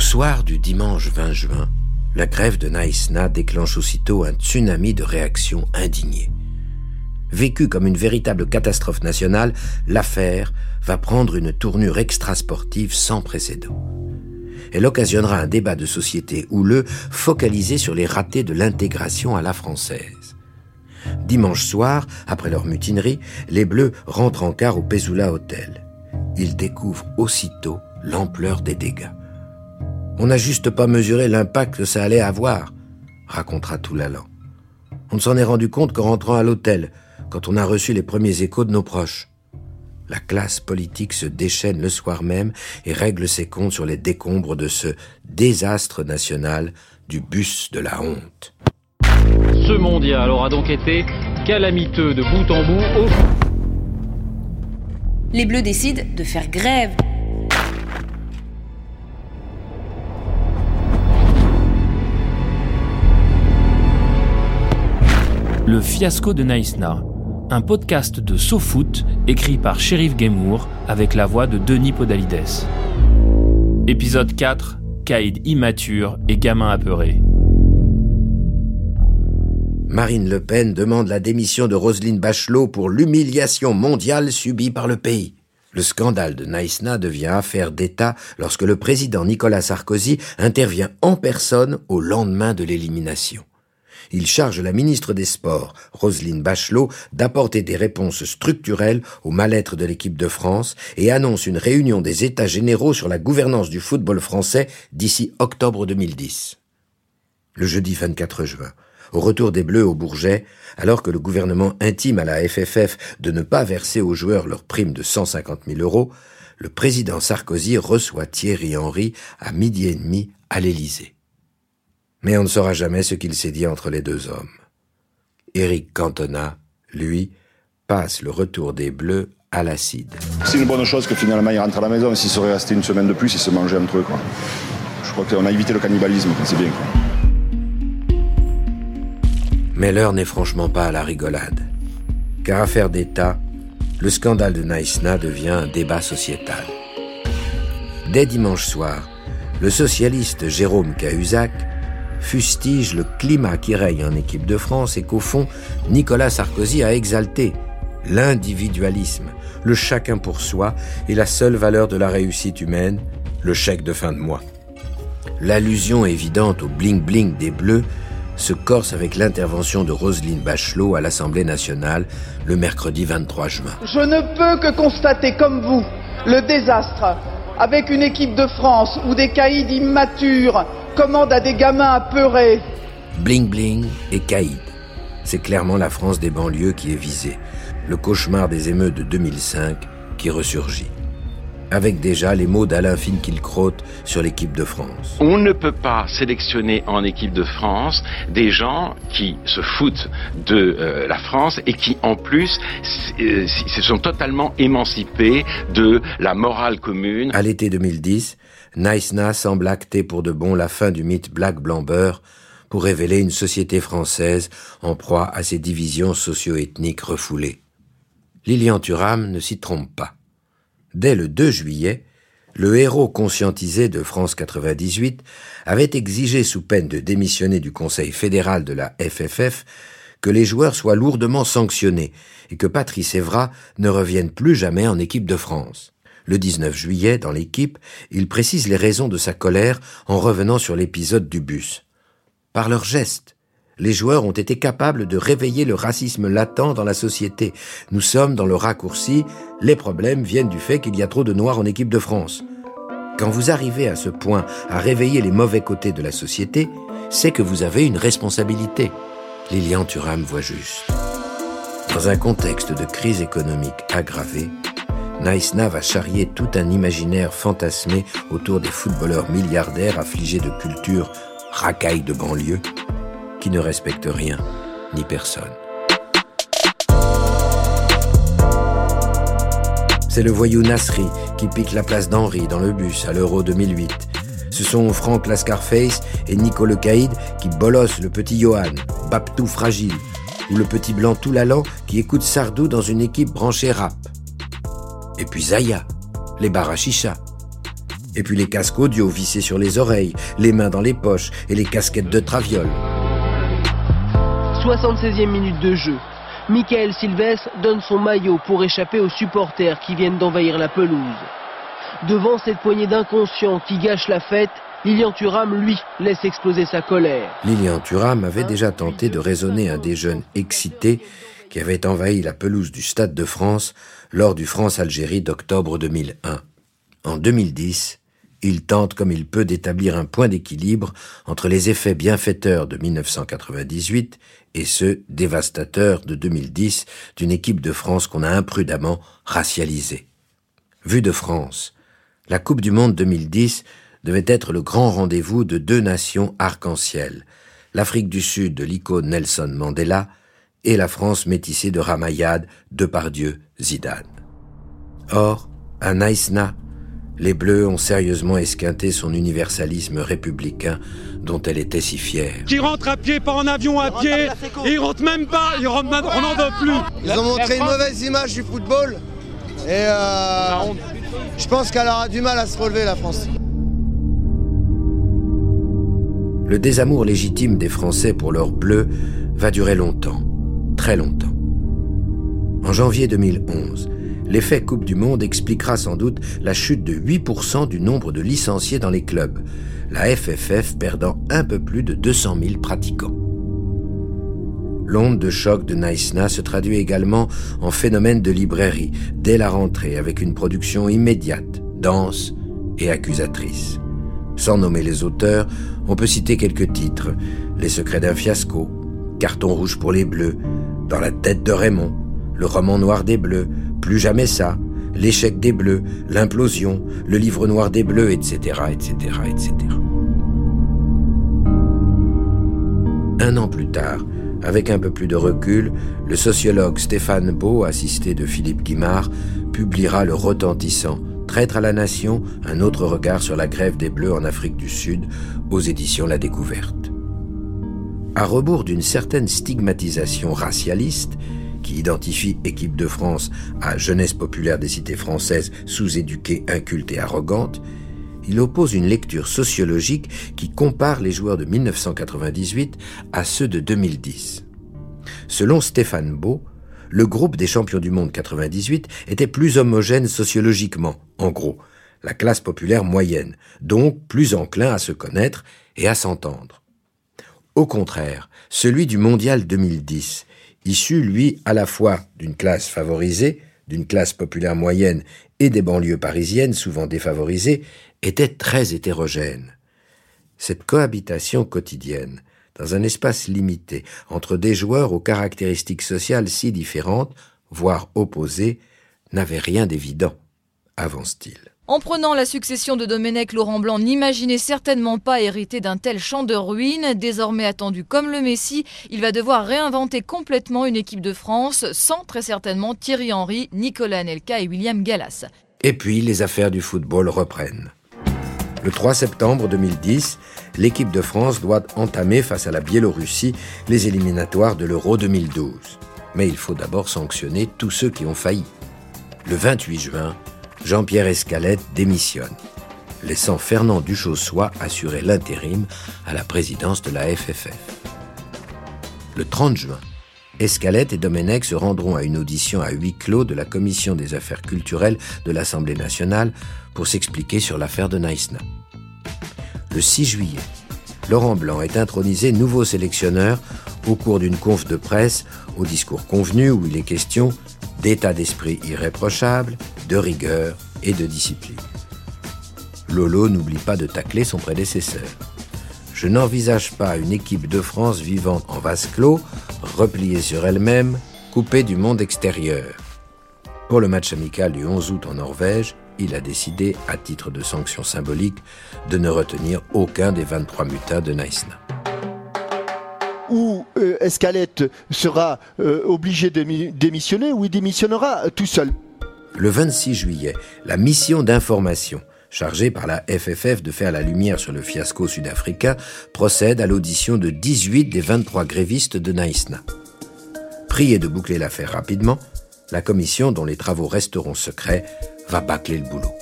Au soir du dimanche 20 juin, la grève de Naïsna déclenche aussitôt un tsunami de réactions indignées. Vécue comme une véritable catastrophe nationale, l'affaire va prendre une tournure extrasportive sans précédent. Elle occasionnera un débat de société houleux focalisé sur les ratés de l'intégration à la française. Dimanche soir, après leur mutinerie, les Bleus rentrent en car au Pesula Hotel. Ils découvrent aussitôt l'ampleur des dégâts. On n'a juste pas mesuré l'impact que ça allait avoir, racontera Toulalan. On ne s'en est rendu compte qu'en rentrant à l'hôtel, quand on a reçu les premiers échos de nos proches. La classe politique se déchaîne le soir même et règle ses comptes sur les décombres de ce désastre national du bus de la honte. Ce mondial aura donc été calamiteux de bout en bout. Les Bleus décident de faire grève. Le fiasco de Naïsna, un podcast de SoFoot écrit par Sheriff Gamour avec la voix de Denis Podalides. Épisode 4 Caïd immature et gamin apeuré. Marine Le Pen demande la démission de Roselyne Bachelot pour l'humiliation mondiale subie par le pays. Le scandale de Naïsna devient affaire d'État lorsque le président Nicolas Sarkozy intervient en personne au lendemain de l'élimination il charge la ministre des Sports, Roselyne Bachelot, d'apporter des réponses structurelles au mal-être de l'équipe de France et annonce une réunion des États généraux sur la gouvernance du football français d'ici octobre 2010. Le jeudi 24 juin, au retour des Bleus au Bourget, alors que le gouvernement intime à la FFF de ne pas verser aux joueurs leur prime de 150 000 euros, le président Sarkozy reçoit Thierry Henry à midi et demi à l'Élysée. Mais on ne saura jamais ce qu'il s'est dit entre les deux hommes. Éric Cantona, lui, passe le retour des Bleus à l'acide. C'est une bonne chose que finalement il rentre à la maison. S'il serait resté une semaine de plus, il se mangeait un truc. Je crois qu'on a évité le cannibalisme, c'est bien. Mais l'heure n'est franchement pas à la rigolade. Car affaire d'État, le scandale de Naïsna devient un débat sociétal. Dès dimanche soir, le socialiste Jérôme Cahuzac fustige le climat qui règne en équipe de France et qu'au fond, Nicolas Sarkozy a exalté l'individualisme, le chacun pour soi et la seule valeur de la réussite humaine, le chèque de fin de mois. L'allusion évidente au bling-bling des Bleus se corse avec l'intervention de Roselyne Bachelot à l'Assemblée nationale le mercredi 23 juin. Je ne peux que constater comme vous le désastre avec une équipe de France où des caïds immatures commande à des gamins apeurés. Bling Bling et Caïd. C'est clairement la France des banlieues qui est visée. Le cauchemar des émeutes de 2005 qui ressurgit avec déjà les mots d'Alain Finkielkraut sur l'équipe de France. On ne peut pas sélectionner en équipe de France des gens qui se foutent de euh, la France et qui en plus euh, se sont totalement émancipés de la morale commune. À l'été 2010, Naïsna semble acter pour de bon la fin du mythe Black Blamber pour révéler une société française en proie à ses divisions socio-ethniques refoulées. Lilian Thuram ne s'y trompe pas. Dès le 2 juillet, le héros conscientisé de France 98 avait exigé sous peine de démissionner du Conseil fédéral de la FFF que les joueurs soient lourdement sanctionnés et que Patrice Evra ne revienne plus jamais en équipe de France. Le 19 juillet, dans l'équipe, il précise les raisons de sa colère en revenant sur l'épisode du bus. Par leurs gestes, les joueurs ont été capables de réveiller le racisme latent dans la société. Nous sommes dans le raccourci, les problèmes viennent du fait qu'il y a trop de noirs en équipe de France. Quand vous arrivez à ce point à réveiller les mauvais côtés de la société, c'est que vous avez une responsabilité. Lilian Thuram voit juste. Dans un contexte de crise économique aggravée, Naïsna va charrier tout un imaginaire fantasmé autour des footballeurs milliardaires affligés de culture racaille de banlieue qui ne respectent rien ni personne. C'est le voyou Nasri qui pique la place d'Henri dans le bus à l'Euro 2008. Ce sont Franck Lascarface et Nico Le Caïd qui bolossent le petit Johan, Baptou fragile, ou le petit blanc tout l'allant qui écoute Sardou dans une équipe branchée rap. Et puis Zaya, les barachichas. Et puis les casques audio vissés sur les oreilles, les mains dans les poches et les casquettes de traviole. 76e minute de jeu. Michael Silvestre donne son maillot pour échapper aux supporters qui viennent d'envahir la pelouse. Devant cette poignée d'inconscients qui gâchent la fête, Lilian Thuram, lui, laisse exploser sa colère. Lilian Thuram avait déjà tenté de raisonner un des jeunes excités qui avait envahi la pelouse du Stade de France lors du France-Algérie d'octobre 2001. En 2010, il tente comme il peut d'établir un point d'équilibre entre les effets bienfaiteurs de 1998 et ceux dévastateurs de 2010 d'une équipe de France qu'on a imprudemment racialisée. Vue de France, la Coupe du Monde 2010 devait être le grand rendez-vous de deux nations arc-en-ciel, l'Afrique du Sud de l'icône Nelson Mandela et la France métissée de Ramayad, Depardieu, Zidane. Or, à Naïsna, les Bleus ont sérieusement esquinté son universalisme républicain dont elle était si fière. Qui rentre à pied, pas en avion à pied, et ils rentrent même pas, ils rentrent même, on n'en veut plus. Ils ont montré une mauvaise image du football, et euh, je pense qu'elle aura du mal à se relever, la France. Le désamour légitime des Français pour leurs bleus va durer longtemps, très longtemps. En janvier 2011, l'effet Coupe du Monde expliquera sans doute la chute de 8% du nombre de licenciés dans les clubs, la FFF perdant un peu plus de 200 000 pratiquants. L'onde de choc de Naïsna se traduit également en phénomène de librairie dès la rentrée avec une production immédiate, dense et accusatrice. Sans nommer les auteurs, on peut citer quelques titres. Les secrets d'un fiasco, Carton rouge pour les Bleus, Dans la tête de Raymond, Le roman noir des Bleus, Plus jamais ça, L'échec des Bleus, L'implosion, Le livre noir des Bleus, etc., etc., etc. Un an plus tard, avec un peu plus de recul, le sociologue Stéphane Beau, assisté de Philippe Guimard, publiera le retentissant Traître à la nation, un autre regard sur la grève des Bleus en Afrique du Sud, aux éditions La Découverte. À rebours d'une certaine stigmatisation racialiste, qui identifie équipe de France à jeunesse populaire des cités françaises sous-éduquée, inculte et arrogante, il oppose une lecture sociologique qui compare les joueurs de 1998 à ceux de 2010. Selon Stéphane Beau, le groupe des champions du monde 98 était plus homogène sociologiquement, en gros, la classe populaire moyenne, donc plus enclin à se connaître et à s'entendre. Au contraire, celui du mondial 2010, issu, lui, à la fois d'une classe favorisée, d'une classe populaire moyenne et des banlieues parisiennes souvent défavorisées, était très hétérogène. Cette cohabitation quotidienne, dans un espace limité, entre des joueurs aux caractéristiques sociales si différentes, voire opposées, n'avait rien d'évident, avance-t-il. En prenant la succession de Domenech, Laurent Blanc n'imaginait certainement pas hériter d'un tel champ de ruines. Désormais attendu comme le Messi, il va devoir réinventer complètement une équipe de France sans très certainement Thierry Henry, Nicolas Anelka et William Gallas. Et puis les affaires du football reprennent. Le 3 septembre 2010, l'équipe de France doit entamer face à la Biélorussie les éliminatoires de l'Euro 2012. Mais il faut d'abord sanctionner tous ceux qui ont failli. Le 28 juin, Jean-Pierre Escalette démissionne, laissant Fernand Duchossois assurer l'intérim à la présidence de la FFF. Le 30 juin, Escalette et Domenech se rendront à une audition à huis clos de la Commission des affaires culturelles de l'Assemblée nationale pour s'expliquer sur l'affaire de Naïsna. Le 6 juillet, Laurent Blanc est intronisé nouveau sélectionneur au cours d'une conf de presse au discours convenu où il est question d'état d'esprit irréprochable, de rigueur et de discipline. Lolo n'oublie pas de tacler son prédécesseur. Je n'envisage pas une équipe de France vivant en vase clos, repliée sur elle-même, coupée du monde extérieur. Pour le match amical du 11 août en Norvège, il a décidé, à titre de sanction symbolique, de ne retenir aucun des 23 mutins de Naïsna. Ou euh, Escalette sera euh, obligé de démissionner ou il démissionnera tout seul? Le 26 juillet, la mission d'information chargée par la FFF de faire la lumière sur le fiasco sud-africain, procède à l'audition de 18 des 23 grévistes de Naïsna. Prié de boucler l'affaire rapidement, la commission, dont les travaux resteront secrets, va bâcler le boulot.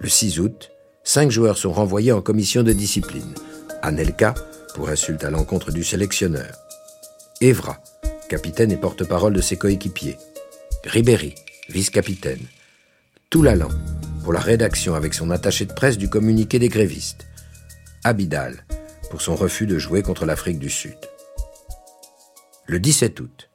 Le 6 août, cinq joueurs sont renvoyés en commission de discipline. Anelka, pour insulte à l'encontre du sélectionneur. Evra, capitaine et porte-parole de ses coéquipiers. Ribéry, vice-capitaine. Toulalan, pour la rédaction avec son attaché de presse du communiqué des grévistes. Abidal, pour son refus de jouer contre l'Afrique du Sud. Le 17 août,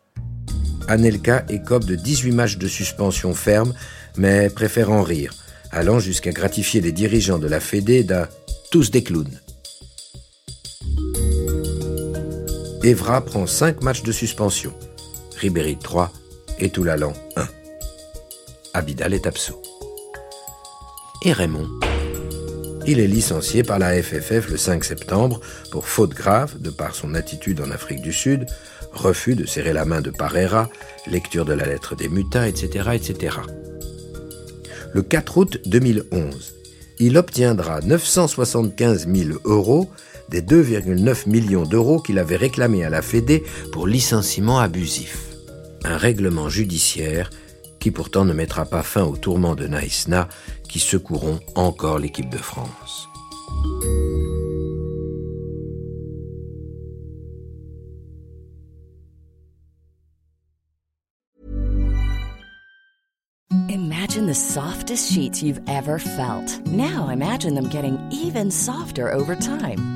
Anelka écope de 18 matchs de suspension ferme, mais préfère en rire, allant jusqu'à gratifier les dirigeants de la Fédé d'un tous des clowns. Evra prend 5 matchs de suspension, Ribéry 3 et Toulalan 1. Abidal est absent. Et Raymond Il est licencié par la FFF le 5 septembre pour faute grave de par son attitude en Afrique du Sud, refus de serrer la main de Parera, lecture de la lettre des mutins, etc., etc. Le 4 août 2011, il obtiendra 975 000 euros des 2,9 millions d'euros qu'il avait réclamés à la Fédé pour licenciement abusif. Un règlement judiciaire qui pourtant ne mettra pas fin au tourment de Naïsna qui secourront encore l'équipe de France. Imagine the softest sheets you've ever felt. Now imagine them getting even softer over time.